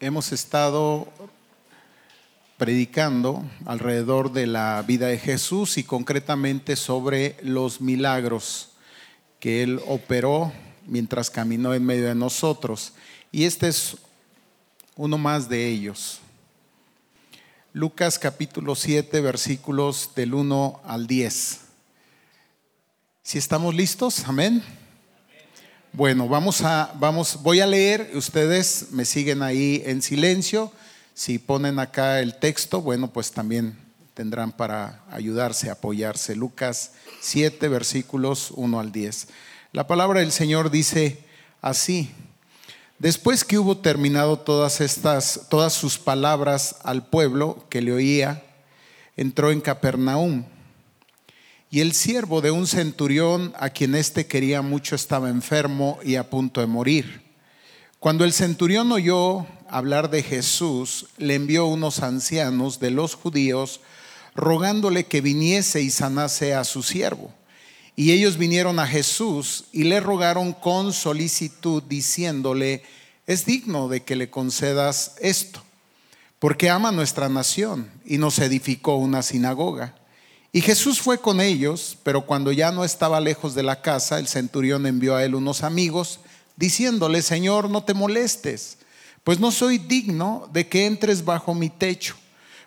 hemos estado predicando alrededor de la vida de Jesús y concretamente sobre los milagros que Él operó mientras caminó en medio de nosotros. Y este es uno más de ellos. Lucas capítulo 7 versículos del 1 al 10. Si estamos listos, amén. Bueno, vamos a, vamos, voy a leer, ustedes me siguen ahí en silencio. Si ponen acá el texto, bueno, pues también tendrán para ayudarse, apoyarse. Lucas 7, versículos 1 al 10. La palabra del Señor dice así: Después que hubo terminado todas estas, todas sus palabras al pueblo que le oía, entró en Capernaum y el siervo de un centurión a quien éste quería mucho estaba enfermo y a punto de morir. Cuando el centurión oyó hablar de Jesús, le envió unos ancianos de los judíos rogándole que viniese y sanase a su siervo. Y ellos vinieron a Jesús y le rogaron con solicitud, diciéndole, es digno de que le concedas esto, porque ama nuestra nación y nos edificó una sinagoga. Y Jesús fue con ellos, pero cuando ya no estaba lejos de la casa, el centurión envió a él unos amigos, diciéndole, Señor, no te molestes, pues no soy digno de que entres bajo mi techo,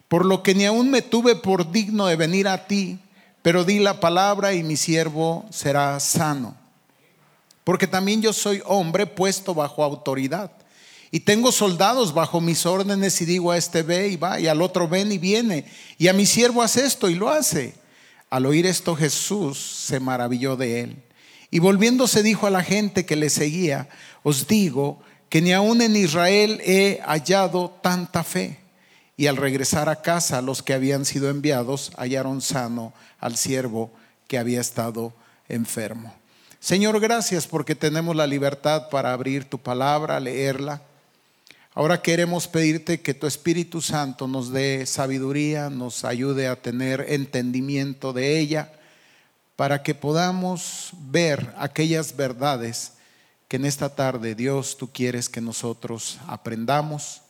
por lo que ni aún me tuve por digno de venir a ti, pero di la palabra y mi siervo será sano. Porque también yo soy hombre puesto bajo autoridad. Y tengo soldados bajo mis órdenes y digo a este ve y va, y al otro ven y viene, y a mi siervo hace esto y lo hace. Al oír esto Jesús se maravilló de él. Y volviéndose dijo a la gente que le seguía, os digo que ni aún en Israel he hallado tanta fe. Y al regresar a casa los que habían sido enviados hallaron sano al siervo que había estado enfermo. Señor, gracias porque tenemos la libertad para abrir tu palabra, leerla Ahora queremos pedirte que tu Espíritu Santo nos dé sabiduría, nos ayude a tener entendimiento de ella, para que podamos ver aquellas verdades que en esta tarde, Dios, tú quieres que nosotros aprendamos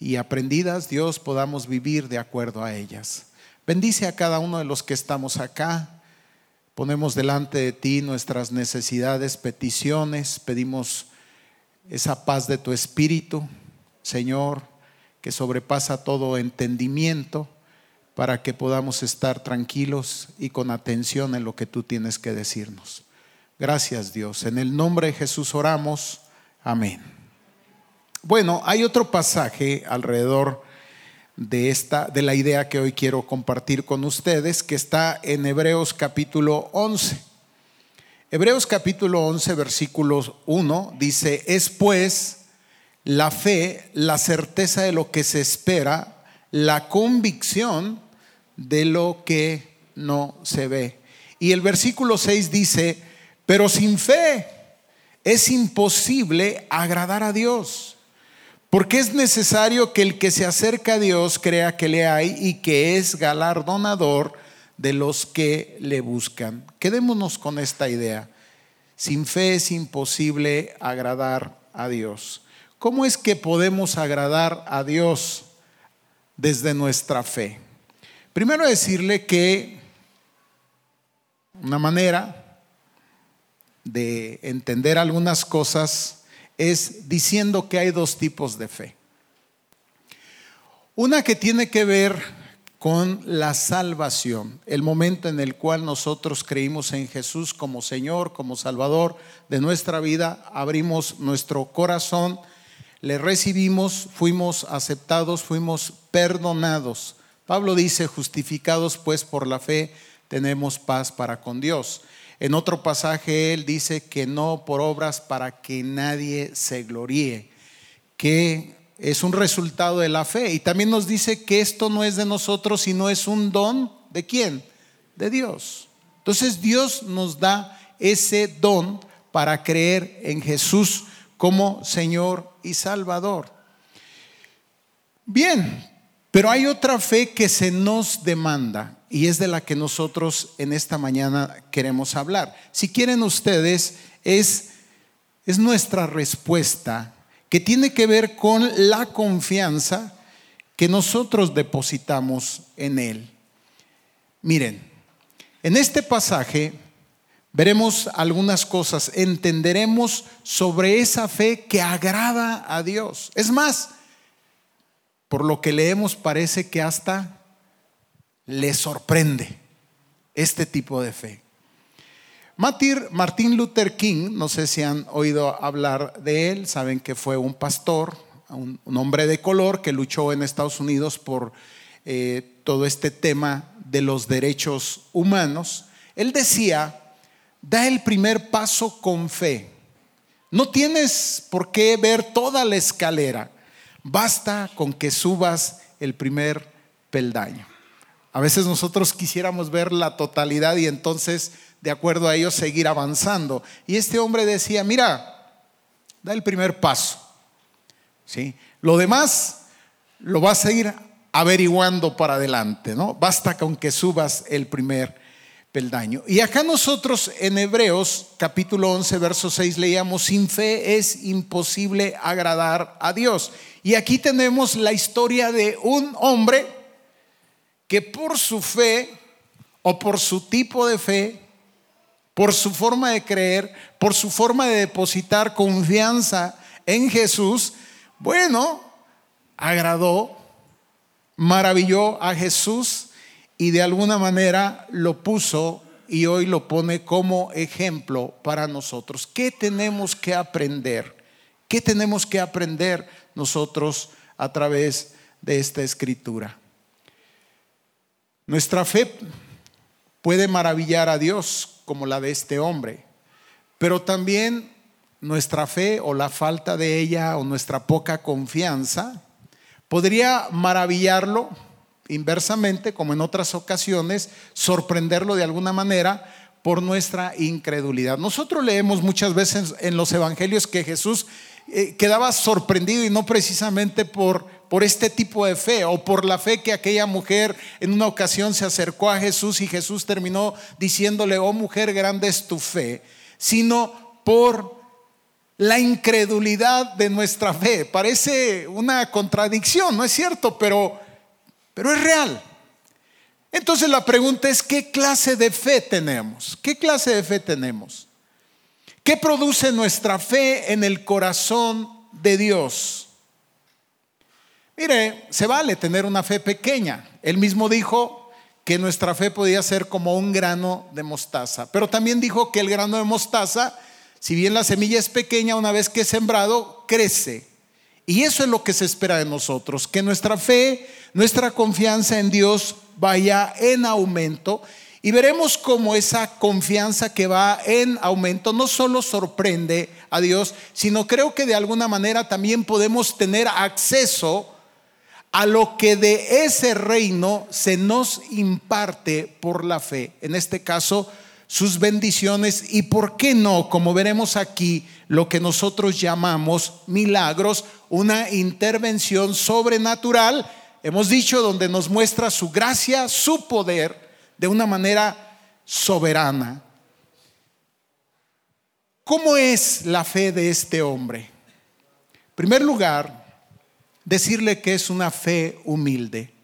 y aprendidas, Dios, podamos vivir de acuerdo a ellas. Bendice a cada uno de los que estamos acá. Ponemos delante de ti nuestras necesidades, peticiones, pedimos esa paz de tu espíritu, Señor, que sobrepasa todo entendimiento, para que podamos estar tranquilos y con atención en lo que tú tienes que decirnos. Gracias Dios. En el nombre de Jesús oramos. Amén. Bueno, hay otro pasaje alrededor de esta de la idea que hoy quiero compartir con ustedes que está en Hebreos capítulo 11. Hebreos capítulo 11, versículos 1 dice, es pues la fe, la certeza de lo que se espera, la convicción de lo que no se ve. Y el versículo 6 dice, pero sin fe es imposible agradar a Dios, porque es necesario que el que se acerca a Dios crea que le hay y que es galardonador de los que le buscan. Quedémonos con esta idea. Sin fe es imposible agradar a Dios. ¿Cómo es que podemos agradar a Dios desde nuestra fe? Primero decirle que una manera de entender algunas cosas es diciendo que hay dos tipos de fe. Una que tiene que ver con la salvación, el momento en el cual nosotros creímos en Jesús como Señor, como Salvador de nuestra vida, abrimos nuestro corazón, le recibimos, fuimos aceptados, fuimos perdonados. Pablo dice, justificados pues por la fe, tenemos paz para con Dios. En otro pasaje él dice que no por obras para que nadie se gloríe, que es un resultado de la fe. Y también nos dice que esto no es de nosotros, sino es un don de quién? De Dios. Entonces Dios nos da ese don para creer en Jesús como Señor y Salvador. Bien, pero hay otra fe que se nos demanda y es de la que nosotros en esta mañana queremos hablar. Si quieren ustedes, es, es nuestra respuesta que tiene que ver con la confianza que nosotros depositamos en Él. Miren, en este pasaje veremos algunas cosas, entenderemos sobre esa fe que agrada a Dios. Es más, por lo que leemos parece que hasta le sorprende este tipo de fe. Martin Luther King, no sé si han oído hablar de él, saben que fue un pastor, un, hombre de color que luchó en Estados Unidos por eh, todo este tema de los derechos humanos. Él decía, da el primer paso con fe. No tienes por qué ver toda la escalera, basta con que subas el primer peldaño. A veces nosotros quisiéramos ver la totalidad y entonces, de acuerdo a ello, seguir avanzando. Y este hombre decía, mira, da el primer paso. ¿sí? Lo demás lo vas a ir averiguando para adelante, ¿no? Basta con que subas el primer peldaño. Y acá nosotros en Hebreos capítulo 11, verso 6 leíamos, sin fe es imposible agradar a Dios. Y aquí tenemos la historia de un hombre que por su fe o por su tipo de fe, por su forma de creer, por su forma de depositar confianza en Jesús, bueno, agradó, maravilló a Jesús y de alguna manera lo puso y hoy lo pone como ejemplo para nosotros. ¿Qué tenemos que aprender? ¿Qué tenemos que aprender nosotros a través de esta escritura? Nuestra fe puede maravillar a Dios como la de este hombre, pero también nuestra fe o la falta de ella o nuestra poca confianza podría maravillarlo inversamente, como en otras ocasiones, sorprenderlo de alguna manera por nuestra incredulidad. Nosotros leemos muchas veces en los evangelios que Jesús eh, quedaba sorprendido y no precisamente por por este tipo de fe o por la fe que aquella mujer en una ocasión se acercó a Jesús y Jesús terminó diciéndole, oh mujer, grande es tu fe, sino por la incredulidad de nuestra fe. Parece una contradicción, ¿no es cierto? Pero, pero es real. Entonces la pregunta es, ¿qué clase de fe tenemos? ¿Qué clase de fe tenemos? ¿Qué produce nuestra fe en el corazón de Dios? Mire, se vale tener una fe pequeña. Él mismo dijo que nuestra fe podía ser como un grano de mostaza, pero también dijo que el grano de mostaza, si bien la semilla es pequeña, una vez que es sembrado, crece. Y eso es lo que se espera de nosotros, que nuestra fe, nuestra confianza en Dios vaya en aumento y veremos cómo esa confianza que va en aumento no solo sorprende a Dios, sino creo que de alguna manera también podemos tener acceso a lo que de ese reino se nos imparte por la fe. En este caso, sus bendiciones y, ¿por qué no? Como veremos aquí, lo que nosotros llamamos milagros, una intervención sobrenatural, hemos dicho, donde nos muestra su gracia, su poder, de una manera soberana. ¿Cómo es la fe de este hombre? En primer lugar, decirle que es una fe humilde.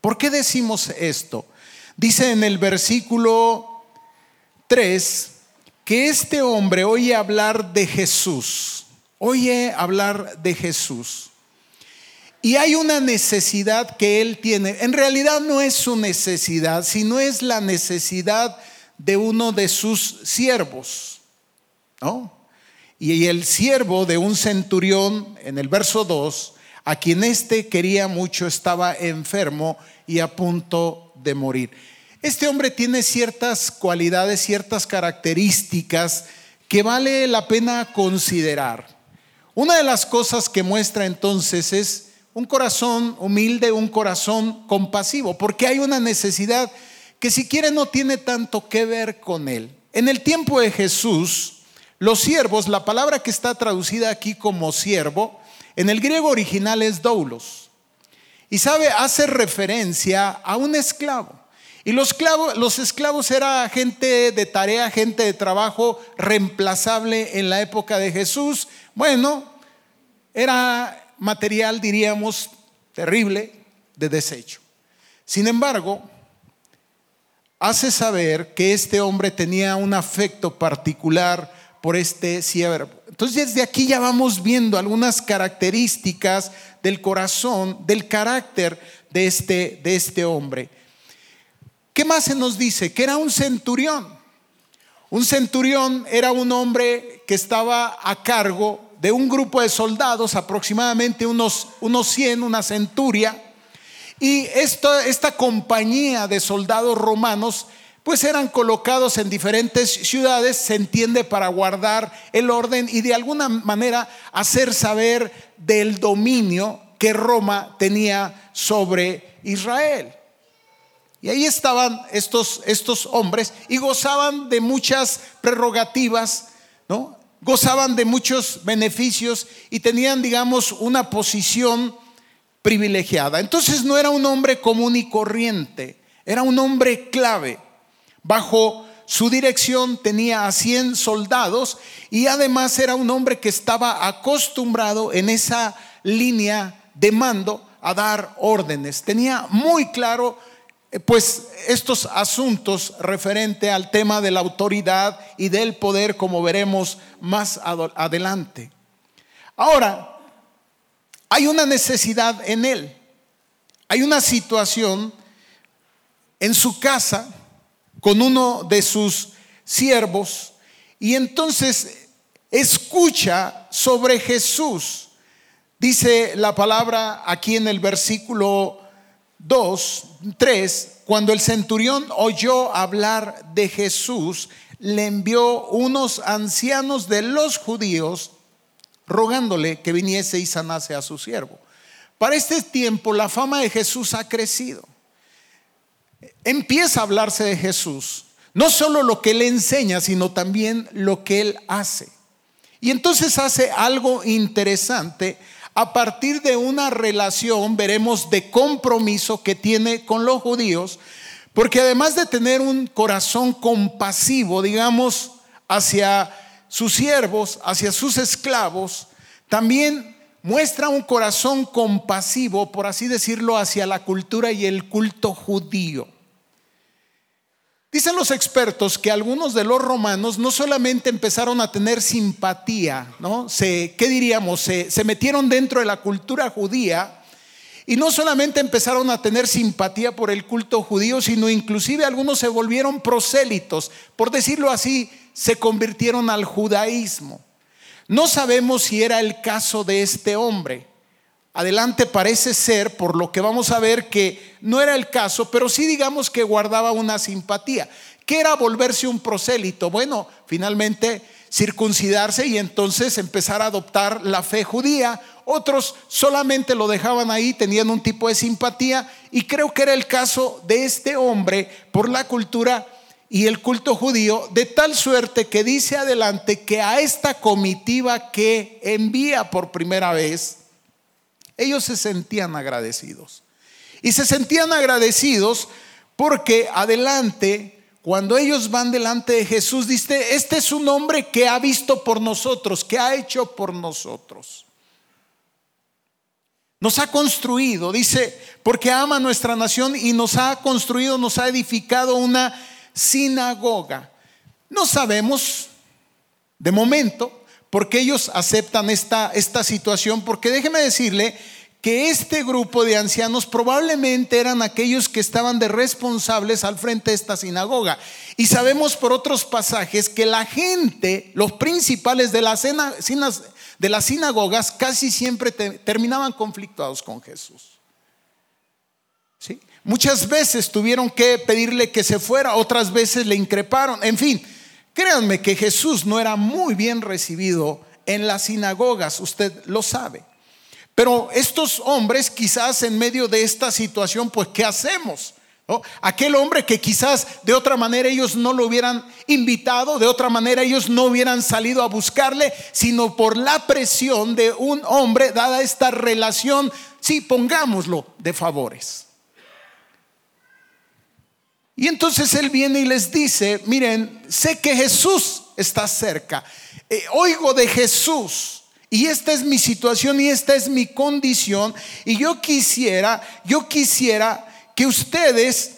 ¿Por qué decimos esto? Dice en el versículo 3 que este hombre oye hablar de Jesús, oye hablar de Jesús. Y hay una necesidad que él tiene. En realidad no es su necesidad, sino es la necesidad de uno de sus siervos. ¿no? Y el siervo de un centurión, en el verso 2, a quien éste quería mucho estaba enfermo y a punto de morir. Este hombre tiene ciertas cualidades, ciertas características que vale la pena considerar. Una de las cosas que muestra entonces es un corazón humilde, un corazón compasivo, porque hay una necesidad que si quiere no tiene tanto que ver con él. En el tiempo de Jesús, los siervos, la palabra que está traducida aquí como siervo, en el griego original es doulos. Y sabe, hace referencia a un esclavo. Y los, esclavos, los esclavos era gente de tarea, gente de trabajo reemplazable en la época de Jesús. Bueno, era material, diríamos, terrible de desecho. Sin embargo, hace saber que este hombre tenía un afecto particular por este siervo. Entonces desde aquí ya vamos viendo algunas características del corazón, del carácter de este, de este hombre. ¿Qué más se nos dice? Que era un centurión. Un centurión era un hombre que estaba a cargo de un grupo de soldados, aproximadamente unos, unos 100, una centuria, y esta, compañía de soldados romanos pues eran colocados en diferentes ciudades, se entiende, para guardar el orden y de alguna manera hacer saber del dominio que Roma tenía sobre Israel. Y ahí estaban estos, estos hombres y gozaban de muchas prerrogativas, ¿no? Gozaban de muchos beneficios y tenían, digamos, una posición privilegiada. Entonces no era un hombre común y corriente, era un hombre clave. Bajo su dirección tenía a 100 soldados y además era un hombre que estaba acostumbrado en esa línea de mando a dar órdenes. Tenía muy claro pues estos asuntos referente al tema de la autoridad y del poder como veremos más adelante. Ahora, hay una necesidad en él. Hay una situación en su casa con uno de sus siervos y entonces escucha sobre Jesús. Dice la palabra aquí en el versículo 2, 3, cuando el centurión oyó hablar de Jesús, le envió unos ancianos de los judíos rogándole que viniese y sanase a su siervo. Para este tiempo la fama de Jesús ha crecido. Empieza a hablarse de Jesús, no solo lo que él enseña, sino también lo que él hace. Y entonces hace algo interesante a partir de una relación, veremos, de compromiso que tiene con los judíos, porque además de tener un corazón compasivo, digamos, hacia sus siervos, hacia sus esclavos, también muestra un corazón compasivo, por así decirlo, hacia la cultura y el culto judío. Dicen los expertos que algunos de los romanos no solamente empezaron a tener simpatía, ¿no? Se, ¿Qué diríamos? Se, se metieron dentro de la cultura judía y no solamente empezaron a tener simpatía por el culto judío, sino inclusive algunos se volvieron prosélitos, por decirlo así, se convirtieron al judaísmo. No sabemos si era el caso de este hombre. Adelante parece ser, por lo que vamos a ver, que no era el caso, pero sí digamos que guardaba una simpatía. ¿Qué era volverse un prosélito? Bueno, finalmente circuncidarse y entonces empezar a adoptar la fe judía. Otros solamente lo dejaban ahí, tenían un tipo de simpatía y creo que era el caso de este hombre por la cultura y el culto judío, de tal suerte que dice adelante que a esta comitiva que envía por primera vez, ellos se sentían agradecidos. Y se sentían agradecidos porque adelante cuando ellos van delante de Jesús, dice, este es un hombre que ha visto por nosotros, que ha hecho por nosotros. Nos ha construido, dice, porque ama nuestra nación y nos ha construido, nos ha edificado una sinagoga. No sabemos de momento por qué ellos aceptan esta, esta situación, porque déjeme decirle que este grupo de ancianos probablemente eran aquellos que estaban de responsables al frente de esta sinagoga. Y sabemos por otros pasajes que la gente, los principales de las, de las sinagogas, casi siempre terminaban conflictuados con Jesús. ¿Sí? Muchas veces tuvieron que pedirle que se fuera, otras veces le increparon. En fin, créanme que Jesús no era muy bien recibido en las sinagogas, usted lo sabe. Pero estos hombres quizás en medio de esta situación, pues ¿qué hacemos? Aquel hombre que quizás de otra manera ellos no lo hubieran invitado, de otra manera ellos no hubieran salido a buscarle, sino por la presión de un hombre, dada esta relación, sí, pongámoslo, de favores. Y entonces él viene y les dice, miren, sé que Jesús está cerca, eh, oigo de Jesús Y esta es mi situación y esta es mi condición. Y yo quisiera, yo quisiera que ustedes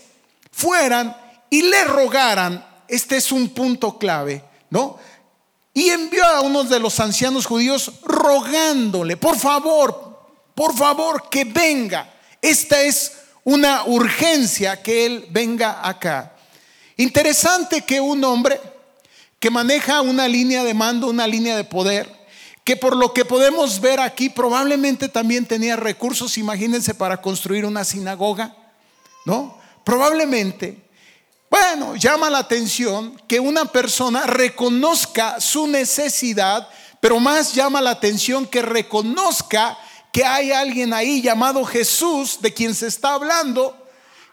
fueran y le rogaran. Este es un punto clave, ¿no? Y envió a uno de los ancianos judíos rogándole, por favor, por favor, que venga. Esta es una urgencia que él venga acá. Interesante que un hombre que maneja una línea de mando, una línea de poder, que por lo que podemos ver aquí probablemente también tenía recursos, imagínense, para construir una sinagoga, ¿no? Probablemente. Bueno, llama la atención que una persona reconozca su necesidad, pero más llama la atención que reconozca que hay alguien ahí llamado Jesús, de quien se está hablando,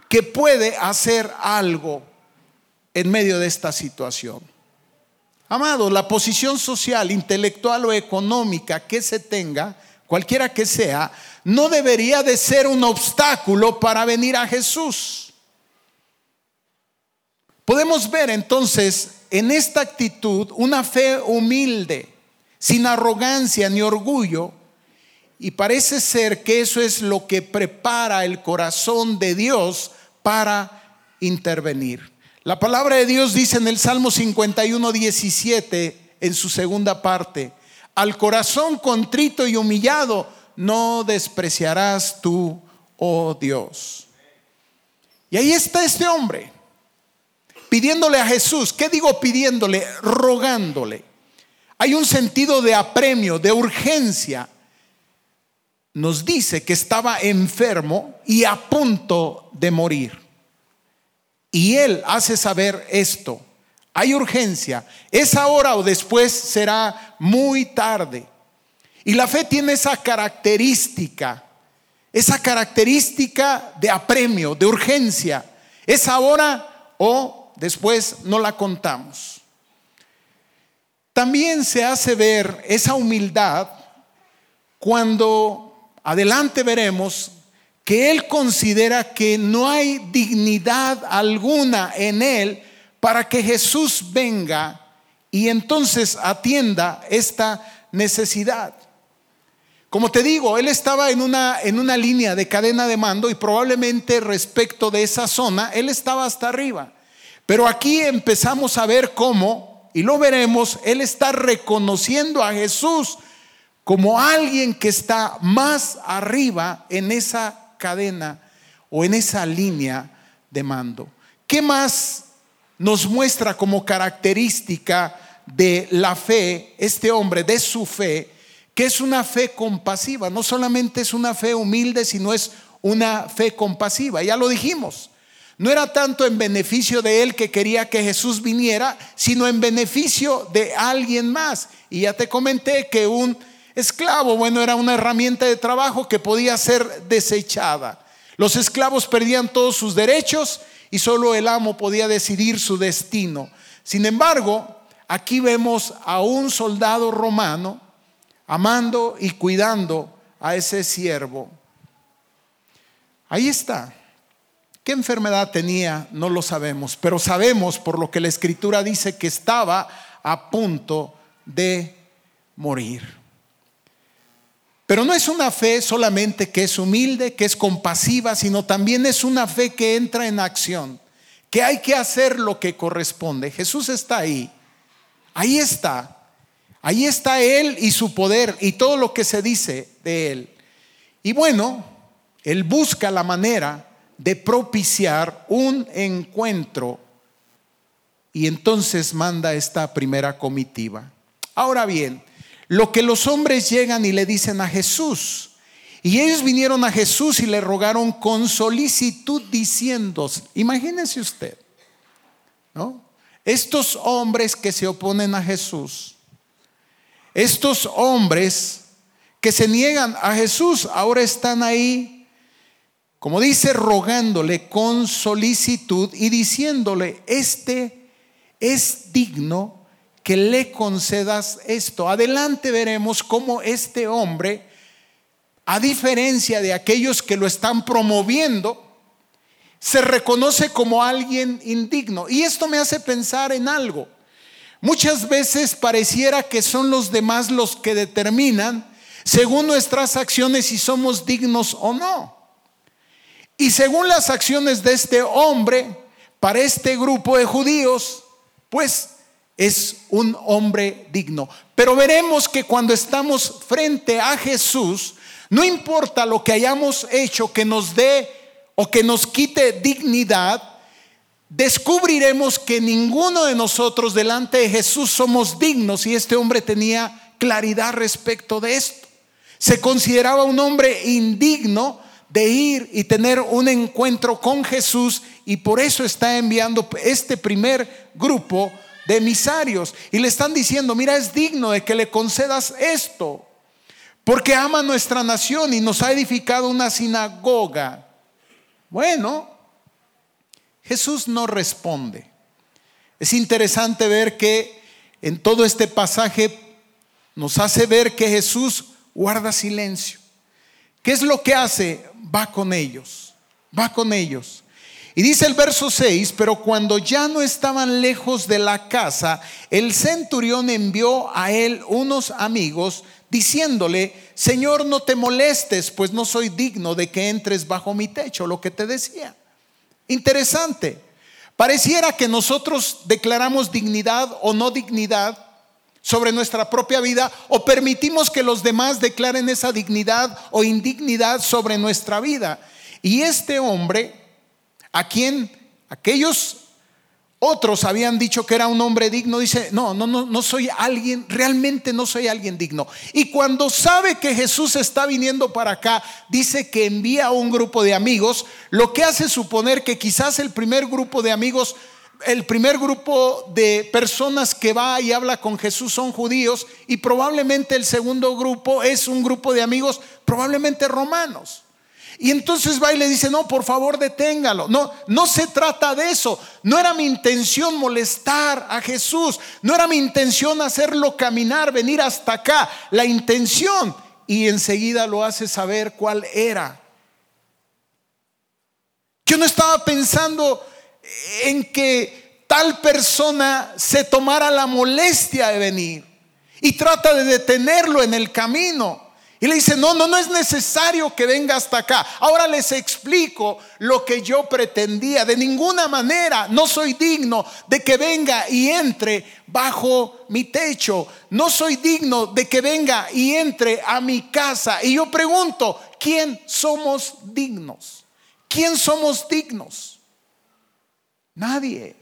que puede hacer algo en medio de esta situación. Amado, la posición social, intelectual o económica que se tenga, cualquiera que sea, no debería de ser un obstáculo para venir a Jesús. Podemos ver entonces en esta actitud una fe humilde, sin arrogancia ni orgullo, y parece ser que eso es lo que prepara el corazón de Dios para intervenir. La palabra de Dios dice en el Salmo 51, 17, en su segunda parte, al corazón contrito y humillado no despreciarás tú, oh Dios. Y ahí está este hombre, pidiéndole a Jesús, ¿qué digo pidiéndole? Rogándole. Hay un sentido de apremio, de urgencia. Nos dice que estaba enfermo y a punto de morir. Y Él hace saber esto. Hay urgencia. Es ahora o después será muy tarde. Y la fe tiene esa característica, esa característica de apremio, de urgencia. Es ahora o después no la contamos. También se hace ver esa humildad cuando adelante veremos que él considera que no hay dignidad alguna en él para que Jesús venga y entonces atienda esta necesidad. Como te digo, él estaba en una, en una línea de cadena de mando y probablemente respecto de esa zona, él estaba hasta arriba. Pero aquí empezamos a ver cómo, y lo veremos, él está reconociendo a Jesús como alguien que está más arriba en esa cadena o en esa línea de mando. ¿Qué más nos muestra como característica de la fe, este hombre, de su fe, que es una fe compasiva? No solamente es una fe humilde, sino es una fe compasiva. Ya lo dijimos. No era tanto en beneficio de él que quería que Jesús viniera, sino en beneficio de alguien más. Y ya te comenté que un esclavo, bueno, era una herramienta de trabajo que podía ser desechada. Los esclavos perdían todos sus derechos y solo el amo podía decidir su destino. Sin embargo, aquí vemos a un soldado romano amando y cuidando a ese siervo. Ahí está. ¿Qué enfermedad tenía? No lo sabemos, pero sabemos por lo que la escritura dice que estaba a punto de morir. Pero no es una fe solamente que es humilde, que es compasiva, sino también es una fe que entra en acción, que hay que hacer lo que corresponde. Jesús está ahí, ahí está, ahí está Él y su poder y todo lo que se dice de Él. Y bueno, Él busca la manera de propiciar un encuentro y entonces manda esta primera comitiva. Ahora bien, lo que los hombres llegan y le dicen a Jesús. Y ellos vinieron a Jesús y le rogaron con solicitud diciendo, imagínense usted, ¿no? Estos hombres que se oponen a Jesús, estos hombres que se niegan a Jesús, ahora están ahí, como dice, rogándole con solicitud y diciéndole, este es digno que le concedas esto. Adelante veremos cómo este hombre, a diferencia de aquellos que lo están promoviendo, se reconoce como alguien indigno. Y esto me hace pensar en algo, Muchas veces pareciera que son los demás los que determinan, según nuestras acciones, si somos dignos o no. Y según las acciones de este hombre, para este grupo de judíos, pues es un hombre digno. Pero veremos que cuando estamos frente a Jesús, no importa lo que hayamos hecho que nos dé o que nos quite dignidad, descubriremos que ninguno de nosotros delante de Jesús somos dignos y este hombre tenía claridad respecto de esto. Se consideraba un hombre indigno de ir y tener un encuentro con Jesús y por eso está enviando este primer grupo de emisarios y le están diciendo, mira, es digno de que le concedas esto, porque ama nuestra nación y nos ha edificado una sinagoga. Bueno, Jesús no responde. Es interesante ver que en todo este pasaje nos hace ver que Jesús guarda silencio. ¿Qué es lo que hace? Va con ellos, va con ellos. Y dice el verso 6, pero cuando ya no estaban lejos de la casa, el centurión envió a él unos amigos diciéndole, Señor, no te molestes, pues no soy digno de que entres bajo mi techo, lo que te decía. Interesante. Pareciera que nosotros declaramos dignidad o no dignidad sobre nuestra propia vida o permitimos que los demás declaren esa dignidad o indignidad sobre nuestra vida. Y este hombre, a quien aquellos otros habían dicho que era un hombre digno, dice, no, no, no, no soy alguien, realmente no soy alguien digno. Y cuando sabe que Jesús está viniendo para acá, dice que envía a un grupo de amigos, lo que hace suponer que quizás el primer grupo de amigos, el primer grupo de personas que va y habla con Jesús son judíos y probablemente el segundo grupo es un grupo de amigos probablemente romanos. Y entonces va y le dice, no, por favor deténgalo. No, no se trata de eso. No era mi intención molestar a Jesús. No era mi intención hacerlo caminar, venir hasta acá. La intención. Y enseguida lo hace saber cuál era. Yo no estaba pensando en que tal persona se tomara la molestia de venir y trata de detenerlo en el camino. Y le dice, no, no, no es necesario que venga hasta acá. Ahora les explico lo que yo pretendía. De ninguna manera no soy digno de que venga y entre bajo mi techo. No soy digno de que venga y entre a mi casa. Y yo pregunto, ¿quién somos dignos? ¿Quién somos dignos? Nadie.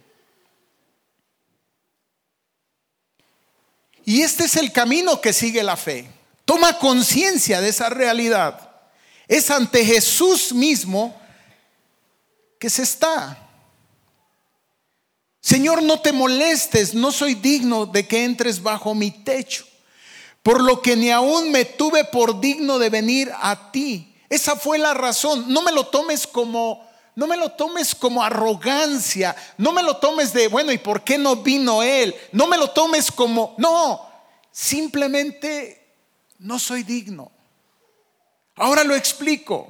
Y este es el camino que sigue la fe. Toma conciencia de esa realidad. Es ante Jesús mismo que se está. Señor, no te molestes, no soy digno de que entres bajo mi techo, por lo que ni aún me tuve por digno de venir a ti. Esa fue la razón. No me lo tomes como no me lo tomes como arrogancia, no me lo tomes de, bueno, ¿y por qué no vino él? No me lo tomes como, no, simplemente no soy digno. Ahora lo explico.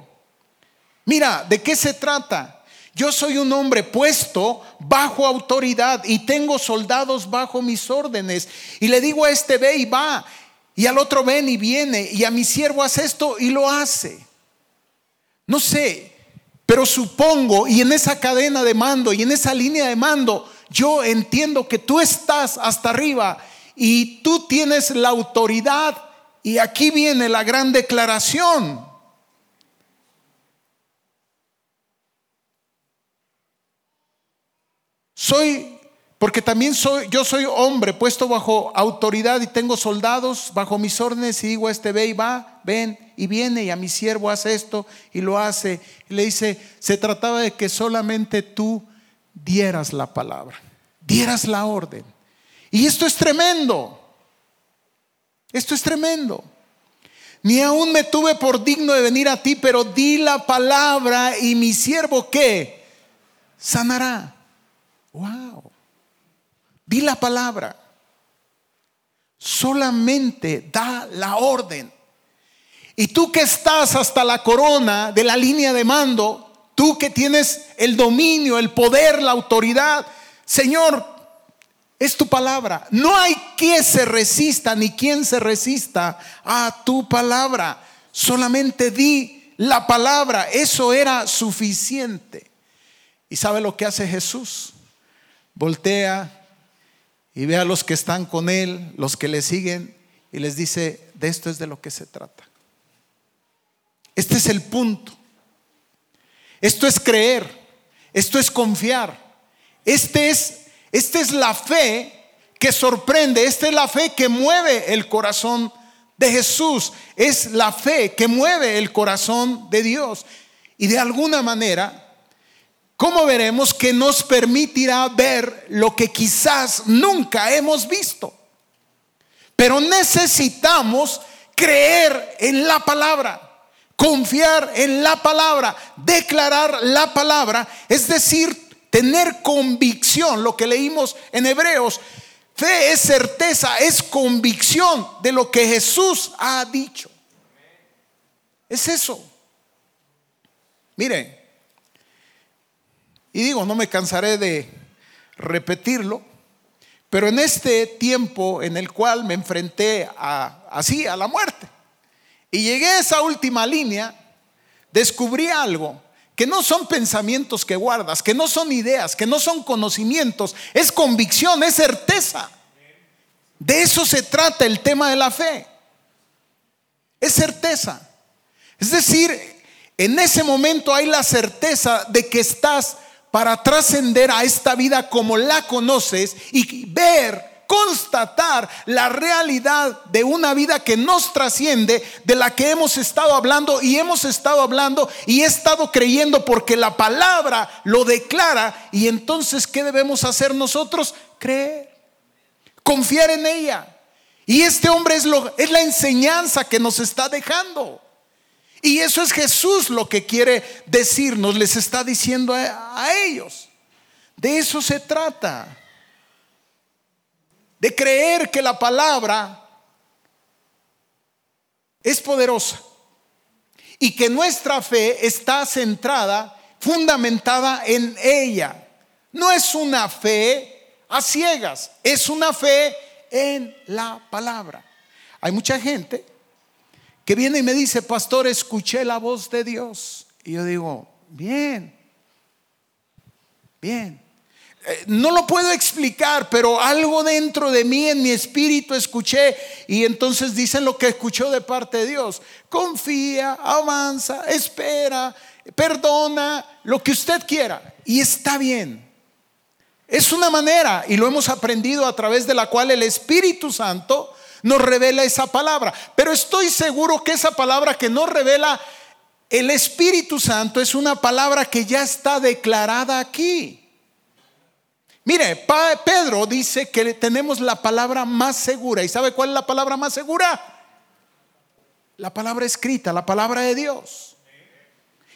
Mira, ¿de qué se trata? Yo soy un hombre puesto bajo autoridad y tengo soldados bajo mis órdenes. Y le digo a este ve y va, y al otro ven y viene, y a mi siervo hace esto y lo hace. No sé, pero supongo, y en esa cadena de mando y en esa línea de mando, yo entiendo que tú estás hasta arriba y tú tienes la autoridad y aquí viene la gran declaración. Soy, porque también soy, yo soy hombre puesto bajo autoridad y tengo soldados bajo mis órdenes y digo a este ve y va, ven y viene y a mi siervo hace esto y lo hace. Y le dice, se trataba de que solamente tú dieras la palabra, dieras la orden. Y esto es tremendo. Esto es tremendo. Ni aún me tuve por digno de venir a ti, pero di la palabra y mi siervo que sanará. Wow. Di la palabra. Solamente da la orden. Y tú que estás hasta la corona de la línea de mando, tú que tienes el dominio, el poder, la autoridad, Señor, es tu palabra. No hay quien se resista ni quien se resista a tu palabra. Solamente di la palabra. Eso era suficiente. ¿Y sabe lo que hace Jesús? Voltea y ve a los que están con él, los que le siguen, y les dice, de esto es de lo que se trata. Este es el punto. Esto es creer. Esto es confiar. Este es, esta es la fe que sorprende. Esta es la fe que mueve el corazón de Jesús. Es la fe que mueve el corazón de Dios. Y de alguna manera, ¿cómo veremos que nos permitirá ver lo que quizás nunca hemos visto? Pero necesitamos creer en la palabra confiar en la palabra, declarar la palabra, es decir, tener convicción, lo que leímos en Hebreos. Fe es certeza, es convicción de lo que Jesús ha dicho. Es eso. Miren, y digo, no me cansaré de repetirlo, pero en este tiempo en el cual me enfrenté a, así a la muerte, y llegué a esa última línea, descubrí algo, que no son pensamientos que guardas, que no son ideas, que no son conocimientos, es convicción, es certeza. De eso se trata el tema de la fe. Es certeza. Es decir, en ese momento hay la certeza de que estás para trascender a esta vida como la conoces y ver constatar la realidad de una vida que nos trasciende, de la que hemos estado hablando y hemos estado hablando y he estado creyendo porque la palabra lo declara. Y entonces, ¿qué debemos hacer nosotros? Creer, confiar en ella. Y este hombre es, lo, es la enseñanza que nos está dejando. Y eso es Jesús lo que quiere decirnos, les está diciendo a, a ellos. De eso se trata de creer que la palabra es poderosa y que nuestra fe está centrada, fundamentada en ella. No es una fe a ciegas, es una fe en la palabra. Hay mucha gente que viene y me dice, pastor, escuché la voz de Dios. Y yo digo, bien, bien. Eh, no lo puedo explicar, pero algo dentro de mí, en mi espíritu, escuché. Y entonces dicen lo que escuchó de parte de Dios. Confía, avanza, espera, perdona, lo que usted quiera. Y está bien. Es una manera, y lo hemos aprendido a través de la cual el Espíritu Santo nos revela esa palabra. Pero estoy seguro que esa palabra que nos revela el Espíritu Santo es una palabra que ya está declarada aquí. Mire, Pedro dice que tenemos la palabra más segura. ¿Y sabe cuál es la palabra más segura? La palabra escrita, la palabra de Dios.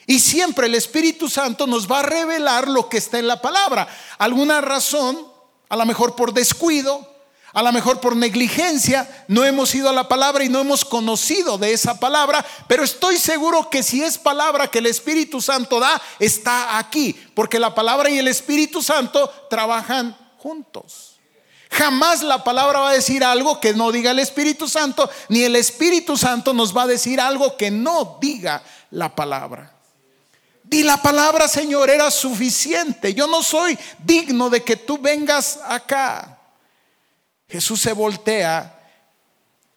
Y siempre el Espíritu Santo nos va a revelar lo que está en la palabra. Alguna razón, a lo mejor por descuido, a lo mejor por negligencia no hemos ido a la palabra y no hemos conocido de esa palabra, pero estoy seguro que si es palabra que el Espíritu Santo da, está aquí, porque la palabra y el Espíritu Santo trabajan juntos. Jamás la palabra va a decir algo que no diga el Espíritu Santo, ni el Espíritu Santo nos va a decir algo que no diga la palabra. Di la palabra, Señor, era suficiente. Yo no soy digno de que tú vengas acá. Jesús se voltea,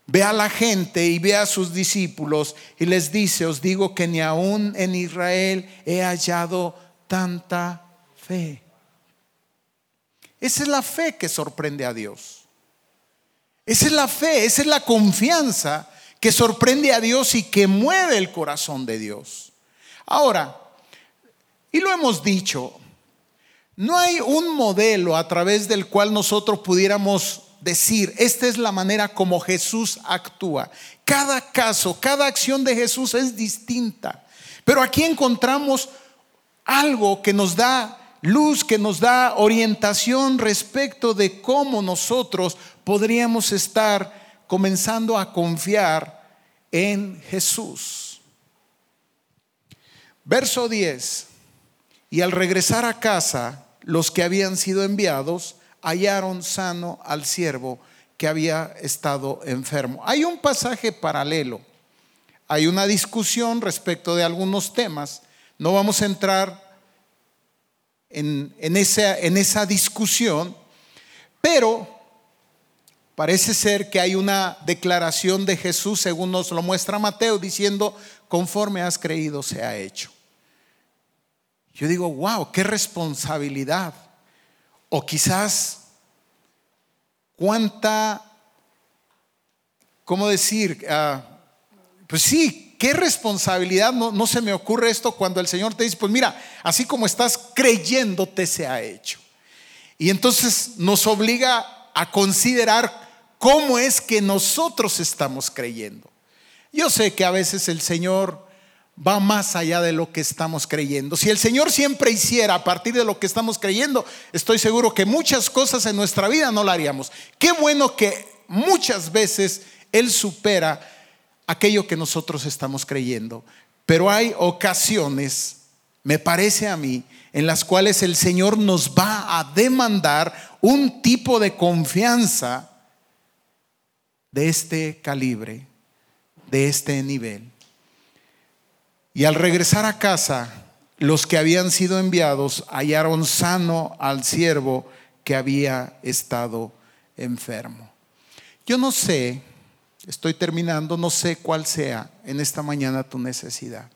ve a la gente y ve a sus discípulos y les dice, os digo que ni aún en Israel he hallado tanta fe. Esa es la fe que sorprende a Dios. Esa es la fe, esa es la confianza que sorprende a Dios y que mueve el corazón de Dios. Ahora, y lo hemos dicho, no hay un modelo a través del cual nosotros pudiéramos decir, esta es la manera como Jesús actúa. Cada caso, cada acción de Jesús es distinta. Pero aquí encontramos algo que nos da luz, que nos da orientación respecto de cómo nosotros podríamos estar comenzando a confiar en Jesús. Verso 10. Y al regresar a casa, los que habían sido enviados hallaron sano al siervo que había estado enfermo. Hay un pasaje paralelo, hay una discusión respecto de algunos temas, no vamos a entrar en, esa, en esa discusión, pero parece ser que hay una declaración de Jesús, según nos lo muestra Mateo, diciendo, conforme has creído, se ha hecho. Yo digo, wow, qué responsabilidad. O quizás cuánta, ¿cómo decir? Ah, pues sí, qué responsabilidad. No, no se me ocurre esto cuando el Señor te dice, pues mira, así como estás creyéndote se ha hecho. Y entonces nos obliga a considerar cómo es que nosotros estamos creyendo. Yo sé que a veces el Señor va más allá de lo que estamos creyendo. Si el Señor siempre hiciera a partir de lo que estamos creyendo, estoy seguro que muchas cosas en nuestra vida no la haríamos. Qué bueno que muchas veces Él supera aquello que nosotros estamos creyendo. Pero hay ocasiones, me parece a mí, en las cuales el Señor nos va a demandar un tipo de confianza de este calibre, de este nivel. Y al regresar a casa, los que habían sido enviados hallaron sano al siervo que había estado enfermo. Yo no sé, estoy terminando, no sé cuál sea en esta mañana tu necesidad.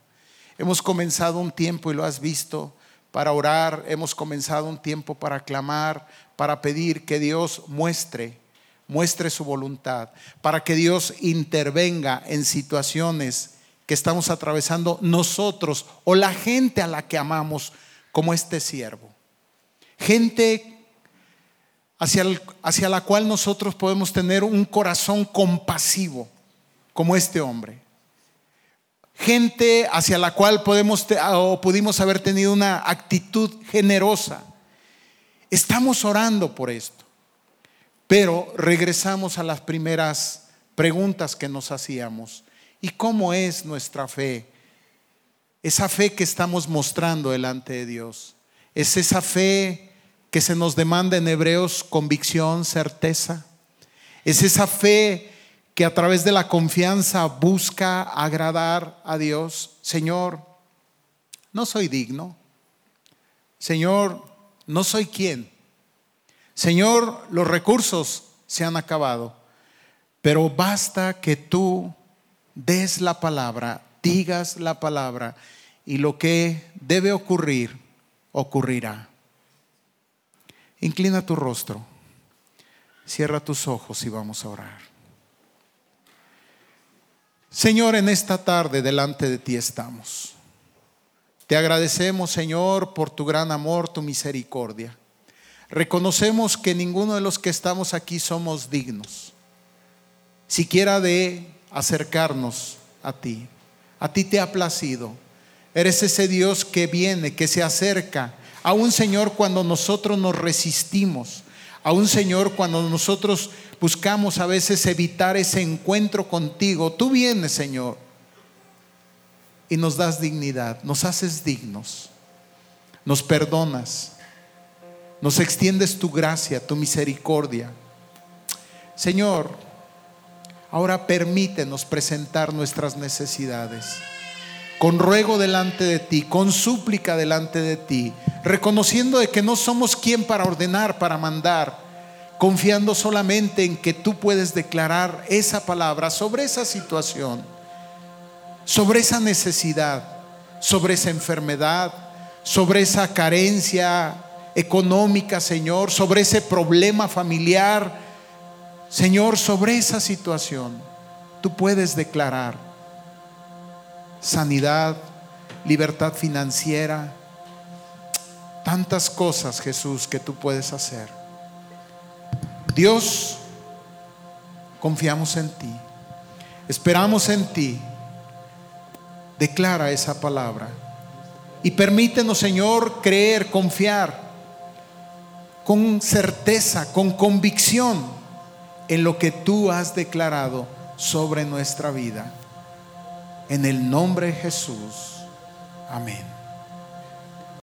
Hemos comenzado un tiempo y lo has visto para orar, hemos comenzado un tiempo para clamar, para pedir que Dios muestre, muestre su voluntad, para que Dios intervenga en situaciones que estamos atravesando nosotros o la gente a la que amamos como este siervo. Gente hacia, hacia la cual nosotros podemos tener un corazón compasivo como este hombre. Gente hacia la cual podemos o pudimos haber tenido una actitud generosa. Estamos orando por esto. Pero regresamos a las primeras preguntas que nos hacíamos. ¿Y cómo es nuestra fe? Esa fe que estamos mostrando delante de Dios. Es esa fe que se nos demanda en Hebreos convicción, certeza. Es esa fe que a través de la confianza busca agradar a Dios. Señor, no soy digno. Señor, no soy quien. Señor, los recursos se han acabado, pero basta que tú des la palabra, digas la palabra y lo que debe ocurrir, ocurrirá. Inclina tu rostro, cierra tus ojos y vamos a orar. Señor, en esta tarde delante de ti estamos. Te agradecemos, Señor, por tu gran amor, tu misericordia. Reconocemos que ninguno de los que estamos aquí somos dignos, siquiera de acercarnos a ti. A ti te ha placido. Eres ese Dios que viene, que se acerca. A un Señor cuando nosotros nos resistimos. A un Señor cuando nosotros buscamos a veces evitar ese encuentro contigo. Tú vienes, Señor, y nos das dignidad, nos haces dignos, nos perdonas, nos extiendes tu gracia, tu misericordia. Señor, Ahora permítenos presentar nuestras necesidades. Con ruego delante de ti, con súplica delante de ti, reconociendo de que no somos quien para ordenar, para mandar, confiando solamente en que tú puedes declarar esa palabra sobre esa situación, sobre esa necesidad, sobre esa enfermedad, sobre esa carencia económica, Señor, sobre ese problema familiar Señor, sobre esa situación, tú puedes declarar sanidad, libertad financiera, tantas cosas, Jesús, que tú puedes hacer. Dios, confiamos en ti, esperamos en ti. Declara esa palabra y permítenos, Señor, creer, confiar con certeza, con convicción en lo que tú has declarado sobre nuestra vida. En el nombre de Jesús. Amén.